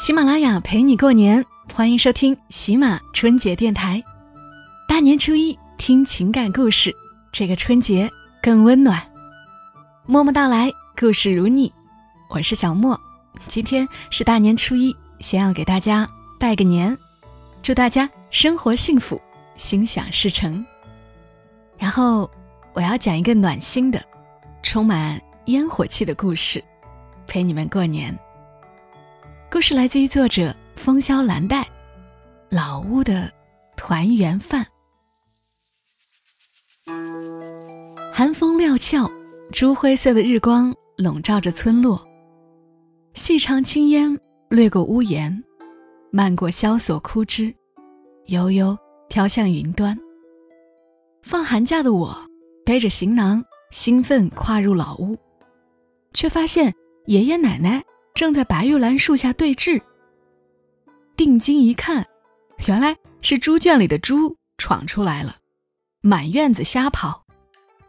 喜马拉雅陪你过年，欢迎收听喜马春节电台。大年初一听情感故事，这个春节更温暖。默默到来，故事如你，我是小莫。今天是大年初一，先要给大家拜个年，祝大家生活幸福，心想事成。然后我要讲一个暖心的、充满烟火气的故事，陪你们过年。故事来自于作者风萧兰黛，《老屋的团圆饭》。寒风料峭，朱灰色的日光笼罩着村落，细长青烟掠过屋檐，漫过萧索枯枝，悠悠飘向云端。放寒假的我，背着行囊，兴奋跨入老屋，却发现爷爷奶奶。正在白玉兰树下对峙。定睛一看，原来是猪圈里的猪闯出来了，满院子瞎跑，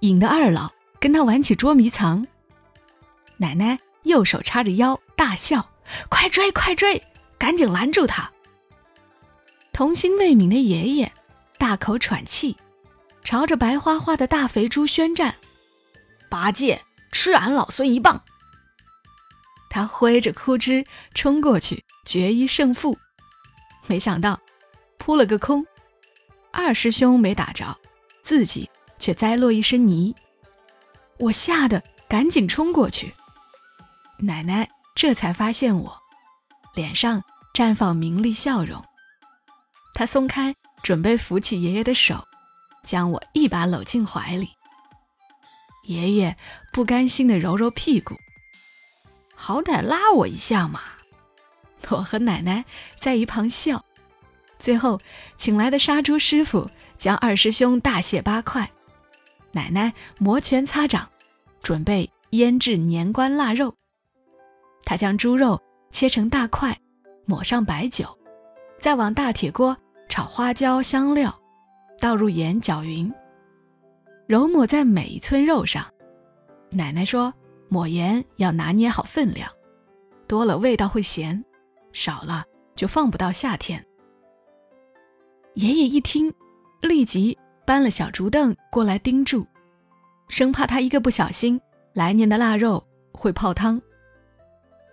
引得二老跟他玩起捉迷藏。奶奶右手叉着腰大笑：“快追，快追，赶紧拦住他！”童心未泯的爷爷大口喘气，朝着白花花的大肥猪宣战：“八戒，吃俺老孙一棒！”他挥着枯枝冲过去，决一胜负。没想到扑了个空，二师兄没打着，自己却栽落一身泥。我吓得赶紧冲过去，奶奶这才发现我，脸上绽放明丽笑容。她松开准备扶起爷爷的手，将我一把搂进怀里。爷爷不甘心地揉揉屁股。好歹拉我一下嘛！我和奶奶在一旁笑。最后，请来的杀猪师傅将二师兄大卸八块，奶奶摩拳擦掌，准备腌制年关腊肉。他将猪肉切成大块，抹上白酒，再往大铁锅炒花椒香料，倒入盐搅匀，揉抹在每一寸肉上。奶奶说。抹盐要拿捏好分量，多了味道会咸，少了就放不到夏天。爷爷一听，立即搬了小竹凳过来盯住，生怕他一个不小心，来年的腊肉会泡汤。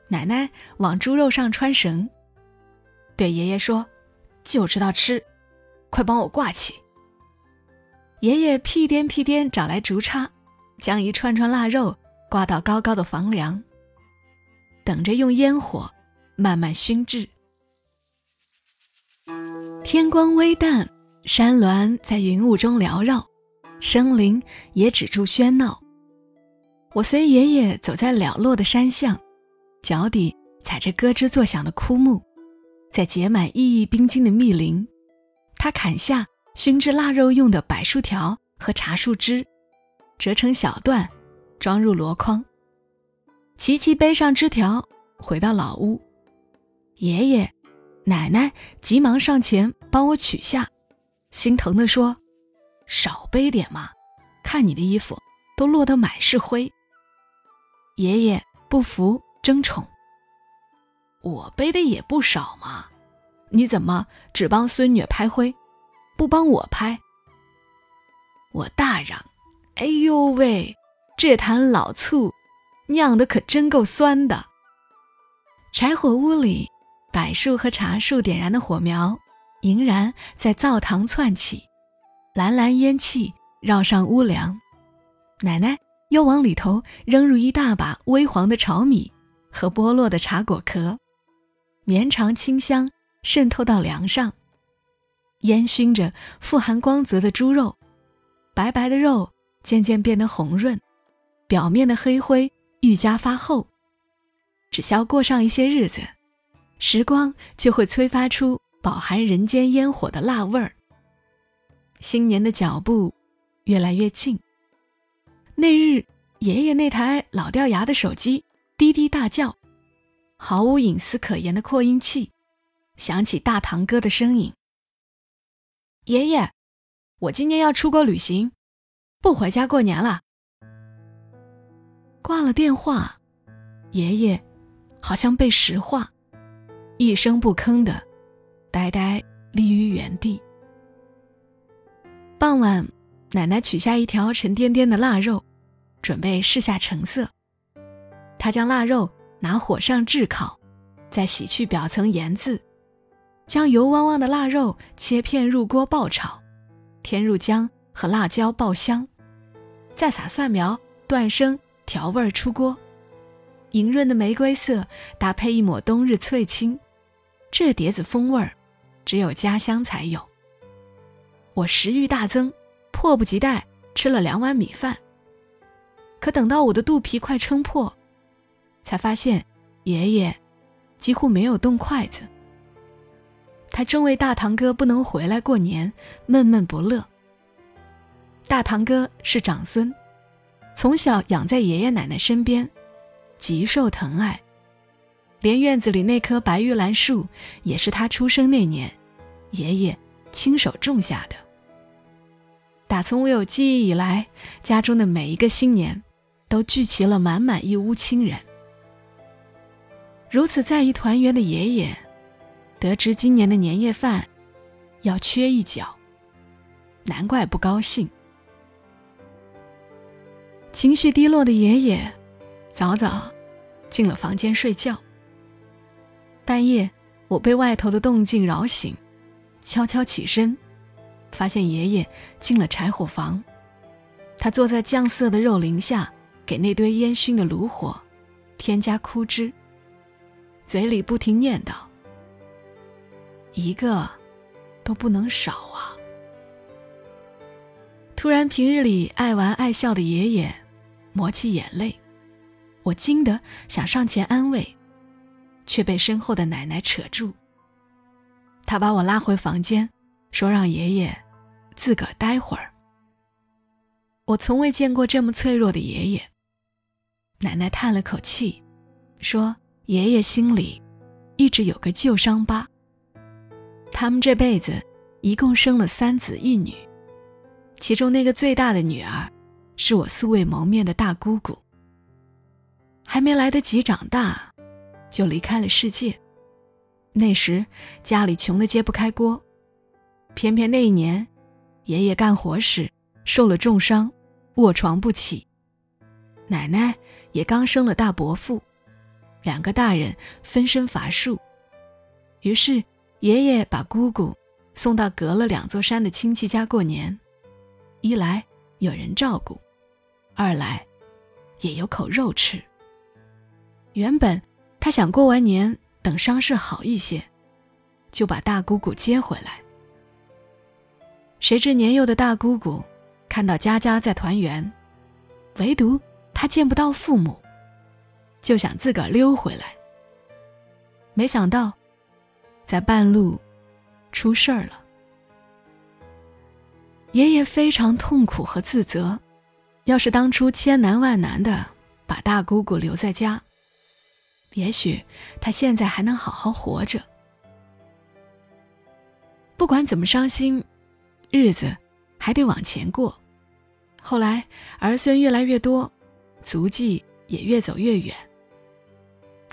奶奶往猪肉上穿绳，对爷爷说：“就知道吃，快帮我挂起。”爷爷屁颠屁颠找来竹叉，将一串串腊肉。挂到高高的房梁，等着用烟火慢慢熏制。天光微淡，山峦在云雾中缭绕，生灵也止住喧闹。我随爷爷走在寥落的山巷，脚底踩着咯吱作响的枯木，在结满熠熠冰晶的密林，他砍下熏制腊肉用的柏树条和茶树枝，折成小段。装入箩筐，琪琪背上枝条，回到老屋。爷爷、奶奶急忙上前帮我取下，心疼地说：“少背点嘛，看你的衣服都落得满是灰。”爷爷不服，争宠：“我背的也不少嘛，你怎么只帮孙女拍灰，不帮我拍？”我大嚷：“哎呦喂！”这坛老醋，酿的可真够酸的。柴火屋里，柏树和茶树点燃的火苗，迎然在灶堂窜起，蓝蓝烟气绕上屋梁。奶奶又往里头扔入一大把微黄的炒米和剥落的茶果壳，绵长清香渗透到梁上，烟熏着富含光泽的猪肉，白白的肉渐渐变得红润。表面的黑灰愈加发厚，只需要过上一些日子，时光就会催发出饱含人间烟火的辣味儿。新年的脚步越来越近。那日，爷爷那台老掉牙的手机滴滴大叫，毫无隐私可言的扩音器，响起大堂哥的声音：“爷爷，我今年要出国旅行，不回家过年了。”挂了电话，爷爷好像被石化，一声不吭的呆呆立于原地。傍晚，奶奶取下一条沉甸甸的腊肉，准备试下成色。她将腊肉拿火上炙烤，再洗去表层盐渍，将油汪汪的腊肉切片入锅爆炒，添入姜和辣椒爆香，再撒蒜苗断生调味出锅。莹润的玫瑰色搭配一抹冬日翠青，这碟子风味儿，只有家乡才有。我食欲大增，迫不及待吃了两碗米饭。可等到我的肚皮快撑破，才发现爷爷几乎没有动筷子。他正为大堂哥不能回来过年闷闷不乐。大堂哥是长孙，从小养在爷爷奶奶身边。极受疼爱，连院子里那棵白玉兰树也是他出生那年，爷爷亲手种下的。打从我有记忆以来，家中的每一个新年，都聚齐了满满一屋亲人。如此在意团圆的爷爷，得知今年的年夜饭要缺一角，难怪不高兴。情绪低落的爷爷。早早进了房间睡觉。半夜，我被外头的动静扰醒，悄悄起身，发现爷爷进了柴火房。他坐在酱色的肉林下，给那堆烟熏的炉火添加枯枝，嘴里不停念叨：“一个都不能少啊！”突然，平日里爱玩爱笑的爷爷抹起眼泪。我惊得想上前安慰，却被身后的奶奶扯住。她把我拉回房间，说让爷爷自个儿待会儿。我从未见过这么脆弱的爷爷。奶奶叹了口气，说：“爷爷心里一直有个旧伤疤。他们这辈子一共生了三子一女，其中那个最大的女儿，是我素未谋面的大姑姑。”还没来得及长大，就离开了世界。那时家里穷得揭不开锅，偏偏那一年，爷爷干活时受了重伤，卧床不起。奶奶也刚生了大伯父，两个大人分身乏术。于是爷爷把姑姑送到隔了两座山的亲戚家过年，一来有人照顾，二来也有口肉吃。原本他想过完年等伤势好一些，就把大姑姑接回来。谁知年幼的大姑姑看到家家在团圆，唯独她见不到父母，就想自个儿溜回来。没想到，在半路出事儿了。爷爷非常痛苦和自责，要是当初千难万难的把大姑姑留在家。也许他现在还能好好活着。不管怎么伤心，日子还得往前过。后来儿孙越来越多，足迹也越走越远。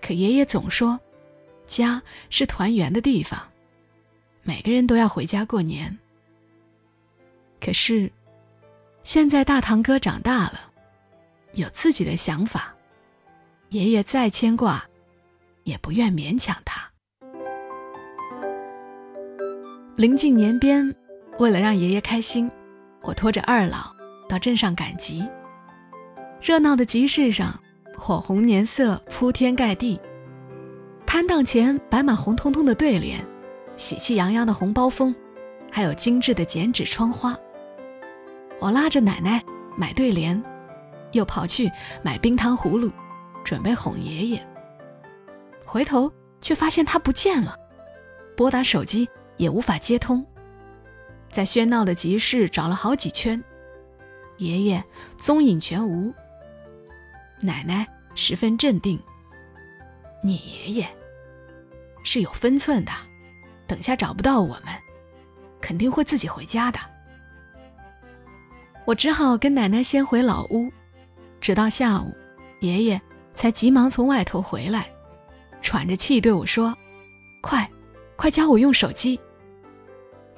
可爷爷总说，家是团圆的地方，每个人都要回家过年。可是，现在大堂哥长大了，有自己的想法。爷爷再牵挂，也不愿勉强他。临近年边，为了让爷爷开心，我拖着二老到镇上赶集。热闹的集市上，火红年色铺天盖地，摊档前摆满红彤彤的对联，喜气洋洋的红包封，还有精致的剪纸窗花。我拉着奶奶买对联，又跑去买冰糖葫芦。准备哄爷爷，回头却发现他不见了，拨打手机也无法接通。在喧闹的集市找了好几圈，爷爷踪影全无。奶奶十分镇定：“你爷爷是有分寸的，等下找不到我们，肯定会自己回家的。”我只好跟奶奶先回老屋，直到下午，爷爷。才急忙从外头回来，喘着气对我说：“快，快教我用手机。”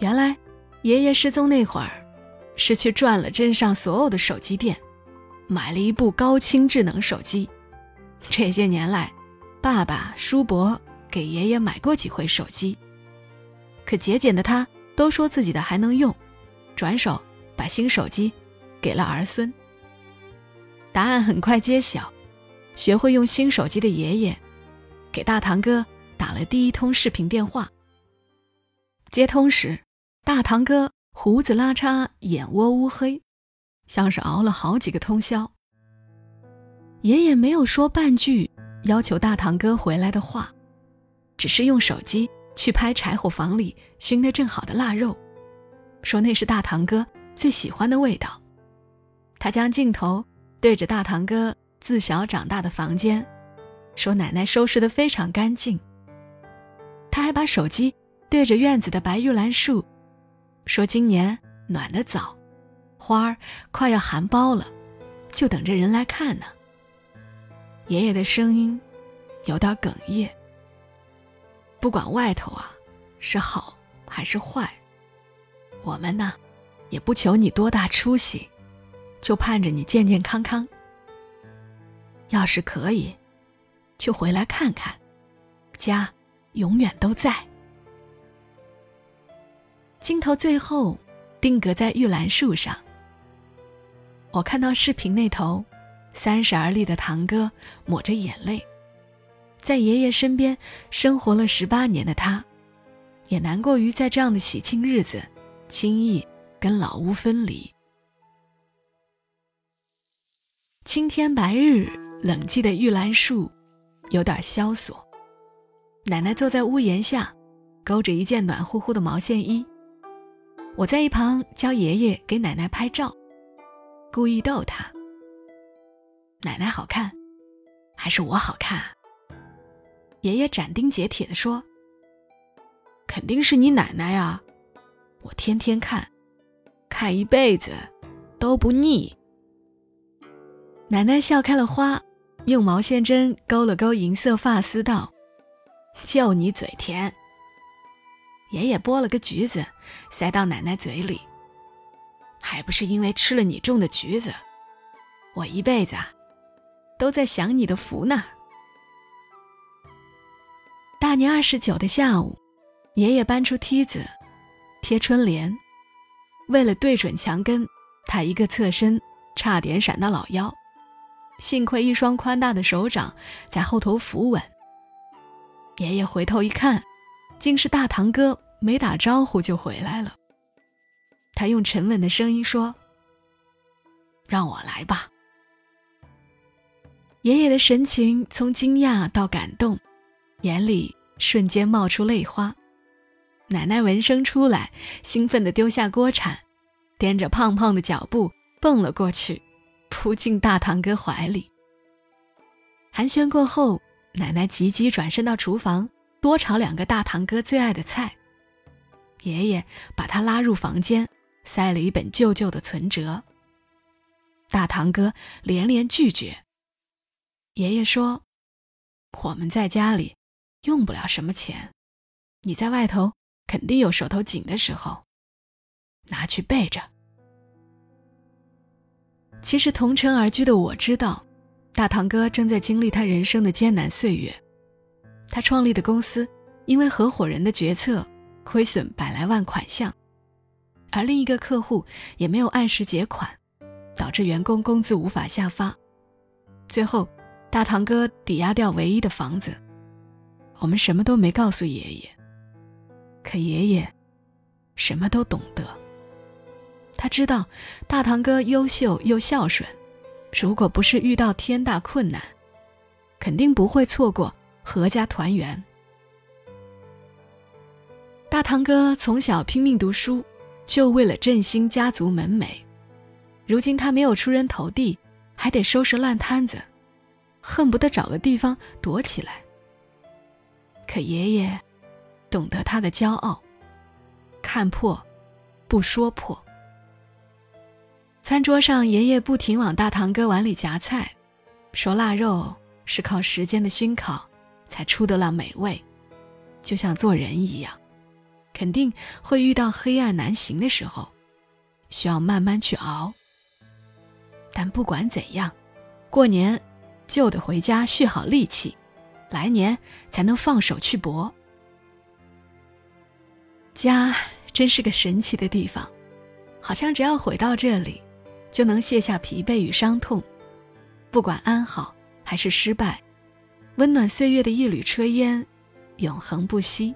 原来，爷爷失踪那会儿，是去转了镇上所有的手机店，买了一部高清智能手机。这些年来，爸爸、叔伯给爷爷买过几回手机，可节俭的他都说自己的还能用，转手把新手机给了儿孙。答案很快揭晓，学会用新手机的爷爷，给大堂哥打了第一通视频电话。接通时。大堂哥胡子拉碴，眼窝乌黑，像是熬了好几个通宵。爷爷没有说半句要求大堂哥回来的话，只是用手机去拍柴火房里熏得正好的腊肉，说那是大堂哥最喜欢的味道。他将镜头对着大堂哥自小长大的房间，说奶奶收拾得非常干净。他还把手机对着院子的白玉兰树。说今年暖得早，花儿快要含苞了，就等着人来看呢。爷爷的声音有点哽咽。不管外头啊是好还是坏，我们呢也不求你多大出息，就盼着你健健康康。要是可以，就回来看看，家永远都在。镜头最后定格在玉兰树上。我看到视频那头，三十而立的堂哥抹着眼泪，在爷爷身边生活了十八年的他，也难过于在这样的喜庆日子，轻易跟老屋分离。青天白日，冷寂的玉兰树，有点萧索。奶奶坐在屋檐下，勾着一件暖乎乎的毛线衣。我在一旁教爷爷给奶奶拍照，故意逗他。奶奶好看，还是我好看？爷爷斩钉截铁地说：“肯定是你奶奶啊！我天天看，看一辈子都不腻。”奶奶笑开了花，用毛线针勾了勾银色发丝，道：“就你嘴甜。”爷爷剥了个橘子，塞到奶奶嘴里。还不是因为吃了你种的橘子，我一辈子啊，都在享你的福呢。大年二十九的下午，爷爷搬出梯子，贴春联。为了对准墙根，他一个侧身，差点闪到老腰。幸亏一双宽大的手掌在后头扶稳。爷爷回头一看。竟是大堂哥没打招呼就回来了。他用沉稳的声音说：“让我来吧。”爷爷的神情从惊讶到感动，眼里瞬间冒出泪花。奶奶闻声出来，兴奋地丢下锅铲，踮着胖胖的脚步蹦了过去，扑进大堂哥怀里。寒暄过后，奶奶急急转身到厨房。多炒两个大堂哥最爱的菜。爷爷把他拉入房间，塞了一本旧旧的存折。大堂哥连连拒绝。爷爷说：“我们在家里用不了什么钱，你在外头肯定有手头紧的时候，拿去备着。”其实同城而居的我知道，大堂哥正在经历他人生的艰难岁月。他创立的公司，因为合伙人的决策亏损百来万款项，而另一个客户也没有按时结款，导致员工工资无法下发。最后，大堂哥抵押掉唯一的房子，我们什么都没告诉爷爷。可爷爷什么都懂得，他知道大堂哥优秀又孝顺，如果不是遇到天大困难，肯定不会错过。阖家团圆。大堂哥从小拼命读书，就为了振兴家族门楣。如今他没有出人头地，还得收拾烂摊子，恨不得找个地方躲起来。可爷爷懂得他的骄傲，看破不说破。餐桌上，爷爷不停往大堂哥碗里夹菜，说腊肉是靠时间的熏烤。才出得了美味，就像做人一样，肯定会遇到黑暗难行的时候，需要慢慢去熬。但不管怎样，过年就得回家蓄好力气，来年才能放手去搏。家真是个神奇的地方，好像只要回到这里，就能卸下疲惫与伤痛，不管安好还是失败，温暖岁月的一缕炊烟。永恒不息，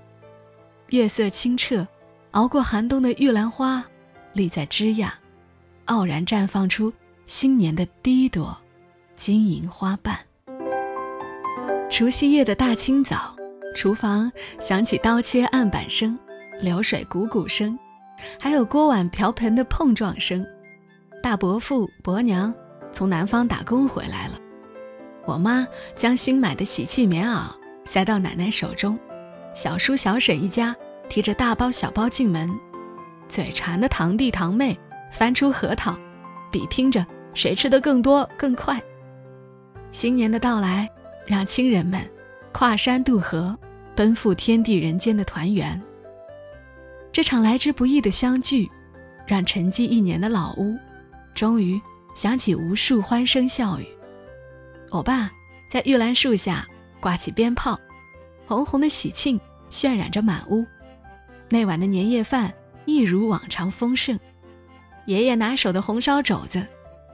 月色清澈，熬过寒冬的玉兰花，立在枝桠，傲然绽放出新年的第一朵金银花瓣。除夕夜的大清早，厨房响起刀切案板声，流水汩汩声，还有锅碗瓢盆的碰撞声。大伯父、伯娘从南方打工回来了，我妈将新买的喜气棉袄。塞到奶奶手中，小叔小婶一家提着大包小包进门，嘴馋的堂弟堂妹翻出核桃，比拼着谁吃的更多更快。新年的到来，让亲人们跨山渡河，奔赴天地人间的团圆。这场来之不易的相聚，让沉寂一年的老屋，终于响起无数欢声笑语。我爸在玉兰树下。挂起鞭炮，红红的喜庆渲染着满屋。那晚的年夜饭一如往常丰盛，爷爷拿手的红烧肘子，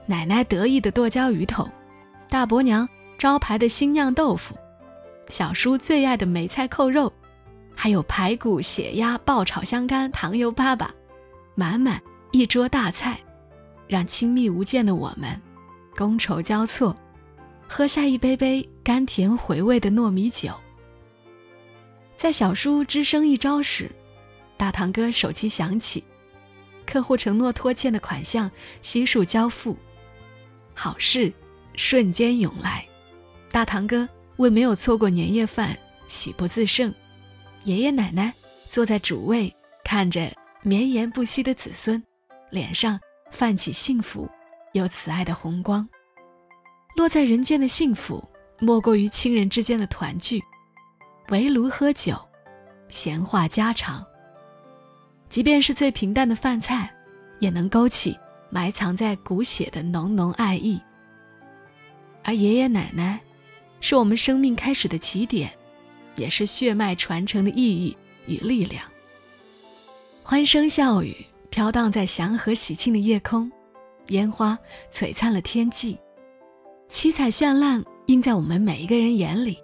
奶奶得意的剁椒鱼头，大伯娘招牌的新酿豆腐，小叔最爱的梅菜扣肉，还有排骨、血鸭、爆炒香干、糖油粑粑，满满一桌大菜，让亲密无间的我们觥筹交错。喝下一杯杯甘甜回味的糯米酒。在小叔吱声一招时，大堂哥手机响起，客户承诺拖欠的款项悉数交付，好事瞬间涌来。大堂哥为没有错过年夜饭喜不自胜，爷爷奶奶坐在主位，看着绵延不息的子孙，脸上泛起幸福又慈爱的红光。落在人间的幸福，莫过于亲人之间的团聚，围炉喝酒，闲话家常。即便是最平淡的饭菜，也能勾起埋藏在骨血的浓浓爱意。而爷爷奶奶，是我们生命开始的起点，也是血脉传承的意义与力量。欢声笑语飘荡在祥和喜庆的夜空，烟花璀璨了天际。七彩绚烂映在我们每一个人眼里。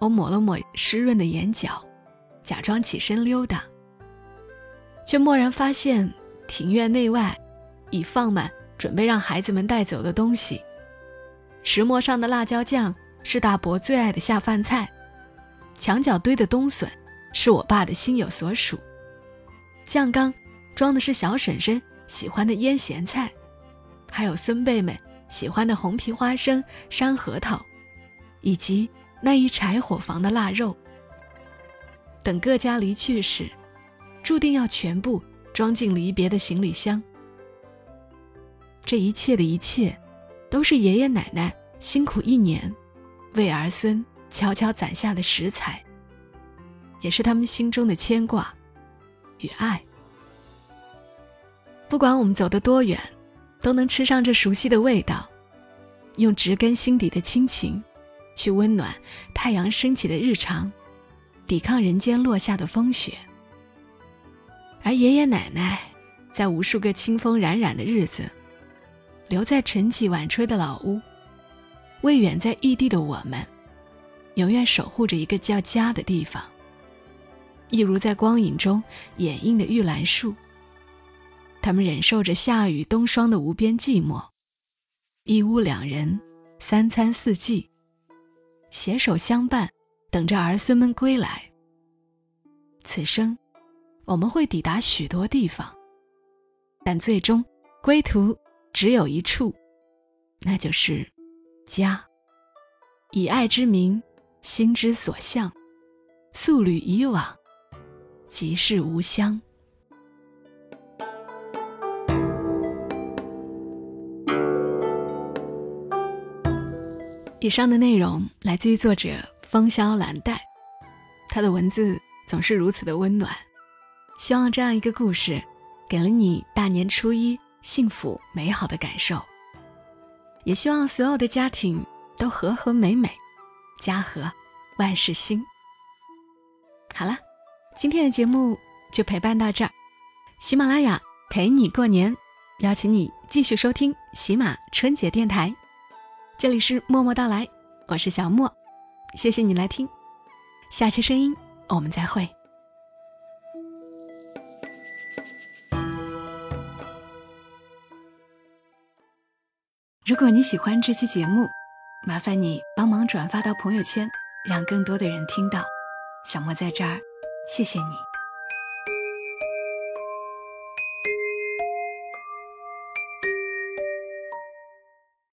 我抹了抹湿润的眼角，假装起身溜达，却蓦然发现庭院内外已放满准备让孩子们带走的东西。石磨上的辣椒酱是大伯最爱的下饭菜，墙角堆的冬笋是我爸的心有所属，酱缸装的是小婶婶喜欢的腌咸菜，还有孙辈们。喜欢的红皮花生、山核桃，以及那一柴火房的腊肉。等各家离去时，注定要全部装进离别的行李箱。这一切的一切，都是爷爷奶奶辛苦一年，为儿孙悄悄攒下的食材，也是他们心中的牵挂与爱。不管我们走得多远。都能吃上这熟悉的味道，用植根心底的亲情，去温暖太阳升起的日常，抵抗人间落下的风雪。而爷爷奶奶，在无数个清风冉冉的日子，留在晨起晚吹的老屋，为远在异地的我们，永远守护着一个叫家的地方。一如在光影中掩映的玉兰树。他们忍受着夏雨冬霜的无边寂寞，一屋两人，三餐四季，携手相伴，等着儿孙们归来。此生，我们会抵达许多地方，但最终归途只有一处，那就是家。以爱之名，心之所向，素履以往，即是吾乡。以上的内容来自于作者风萧兰黛。他的文字总是如此的温暖。希望这样一个故事，给了你大年初一幸福美好的感受。也希望所有的家庭都和和美美，家和万事兴。好了，今天的节目就陪伴到这儿。喜马拉雅陪你过年，邀请你继续收听喜马春节电台。这里是默默到来，我是小莫，谢谢你来听。下期声音我们再会。如果你喜欢这期节目，麻烦你帮忙转发到朋友圈，让更多的人听到。小莫在这儿，谢谢你。